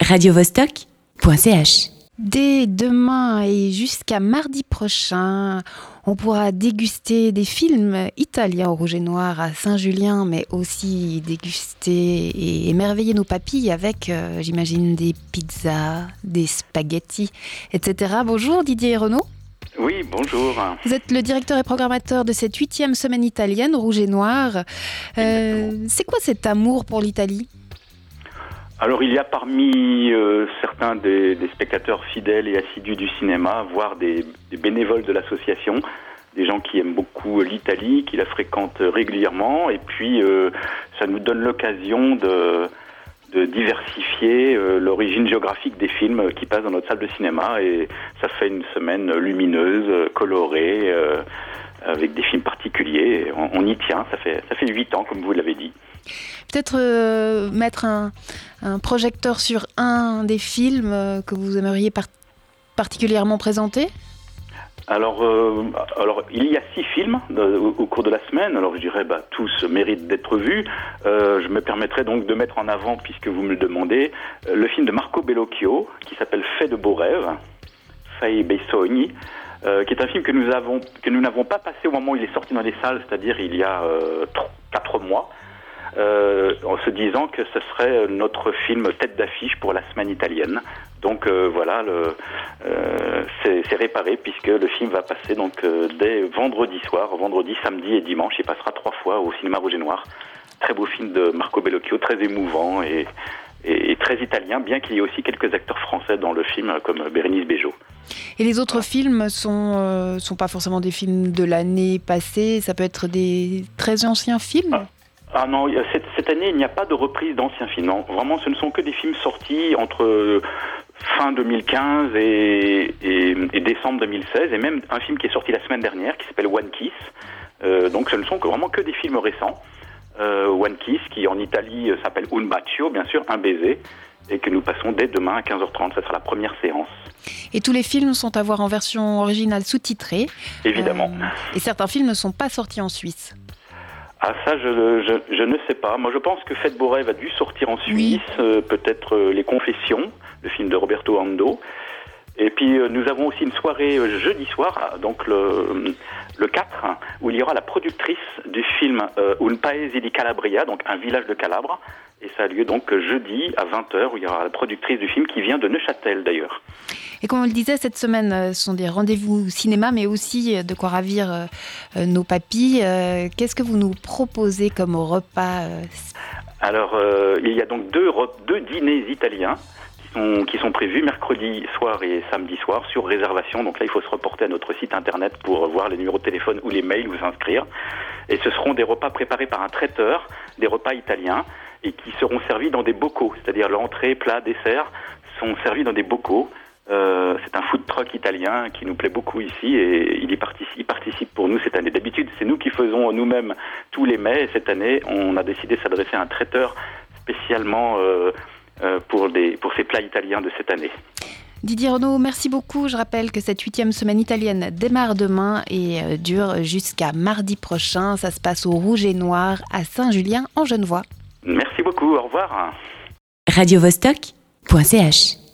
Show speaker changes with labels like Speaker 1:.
Speaker 1: radiovostok.ch.
Speaker 2: Dès demain et jusqu'à mardi prochain, on pourra déguster des films italiens au rouge et noir à Saint-Julien, mais aussi déguster et émerveiller nos papilles avec, euh, j'imagine, des pizzas, des spaghettis, etc. Bonjour Didier Renaud.
Speaker 3: Oui, bonjour.
Speaker 2: Vous êtes le directeur et programmateur de cette huitième semaine italienne, Rouge et Noir. Euh, c'est quoi cet amour pour l'Italie?
Speaker 3: Alors, il y a parmi euh, certains des, des spectateurs fidèles et assidus du cinéma, voire des, des bénévoles de l'association, des gens qui aiment beaucoup l'Italie, qui la fréquentent régulièrement, et puis euh, ça nous donne l'occasion de, de diversifier euh, l'origine géographique des films qui passent dans notre salle de cinéma, et ça fait une semaine lumineuse, colorée, euh, avec des films particuliers. On, on y tient, ça fait ça fait huit ans, comme vous l'avez dit.
Speaker 2: Peut-être euh, mettre un, un projecteur sur un des films euh, que vous aimeriez par- particulièrement présenter?
Speaker 3: Alors, euh, alors, il y a six films euh, au, au cours de la semaine. Alors, je dirais, bah, tous méritent d'être vus. Euh, je me permettrai donc de mettre en avant, puisque vous me le demandez, le film de Marco Bellocchio, qui s'appelle Fait de beaux rêves, Fai bei sogni, euh, qui est un film que nous avons que nous n'avons pas passé au moment où il est sorti dans les salles, c'est-à-dire il y a euh, tro- quatre mois. euh, en se disant que ce serait notre film tête d'affiche pour la semaine italienne. Donc euh, voilà, c'est réparé puisque le film va passer donc dès vendredi soir, vendredi, samedi et dimanche. Il passera trois fois au cinéma Rouge et Noir. Très beau film de Marco Bellocchio, très émouvant et, et- et très italien, bien qu'il y ait aussi quelques acteurs français dans le film comme Bérénice Bejo.
Speaker 2: Et les autres films sont, euh, sont pas forcément des films de l'année passée, ça peut être des très anciens films?
Speaker 3: Ah non, il y a- cette, cette année, il n'y a pas de reprise d'anciens films. Non, vraiment, ce ne sont que des films sortis entre euh, fin 2015 et, et- et décembre 2016, et même un film qui est sorti la semaine dernière, qui s'appelle One Kiss. Euh, donc, ce ne sont que, vraiment que des films récents. Euh, One Kiss, qui en Italie euh, s'appelle Un bacio, bien sûr, un baiser, et que nous passons dès demain à 15h30. Ça sera la première séance,
Speaker 2: Et tous les films sont à voir en version originale sous-titrée.
Speaker 3: évidemment.
Speaker 2: Euh, et certains films ne sont pas sortis en Suisse.
Speaker 3: Ah ça, je, je, je ne sais pas. Moi, je pense que Fête Beau Rêve a dû sortir en Suisse, euh, peut-être euh, Les Confessions, le film de Roberto Ando. Et puis, euh, nous avons aussi une soirée euh, jeudi soir, ah, donc le, le 4, où il y aura la productrice du film euh, Un Paese di Calabria, donc un village de Calabre. Et ça a lieu donc jeudi à 20h, où il y aura la productrice du film qui vient de Neuchâtel d'ailleurs.
Speaker 2: Et comme on le disait, cette semaine, euh, ce sont des rendez-vous cinéma, mais aussi euh, de quoi ravir euh, euh, nos papilles. Euh, Qu'est-ce que vous nous proposez comme repas euh,
Speaker 3: Alors, euh, il y a donc deux, deux dîners italiens qui sont prévus mercredi soir et samedi soir sur réservation. Donc là, il faut se reporter à notre site internet pour voir les numéros de téléphone ou les mails, vous inscrire. Et ce seront des repas préparés par un traiteur, des repas italiens, et qui seront servis dans des bocaux. C'est-à-dire l'entrée, plat, dessert sont servis dans des bocaux. Euh, c'est un food truck italien qui nous plaît beaucoup ici et il y participe, pour nous cette année. D'habitude, c'est nous qui faisons nous-mêmes tous les mets et cette année, on a décidé de s'adresser à un traiteur spécialement euh, pour, des, pour ces plats italiens de cette année.
Speaker 2: Didier Renaud, merci beaucoup. Je rappelle que cette huitième semaine italienne démarre demain et euh, dure jusqu'à mardi prochain. Ça se passe au Rouge et Noir à Saint-Julien en Genevois.
Speaker 3: Merci beaucoup, au revoir.
Speaker 1: radiovostok.ch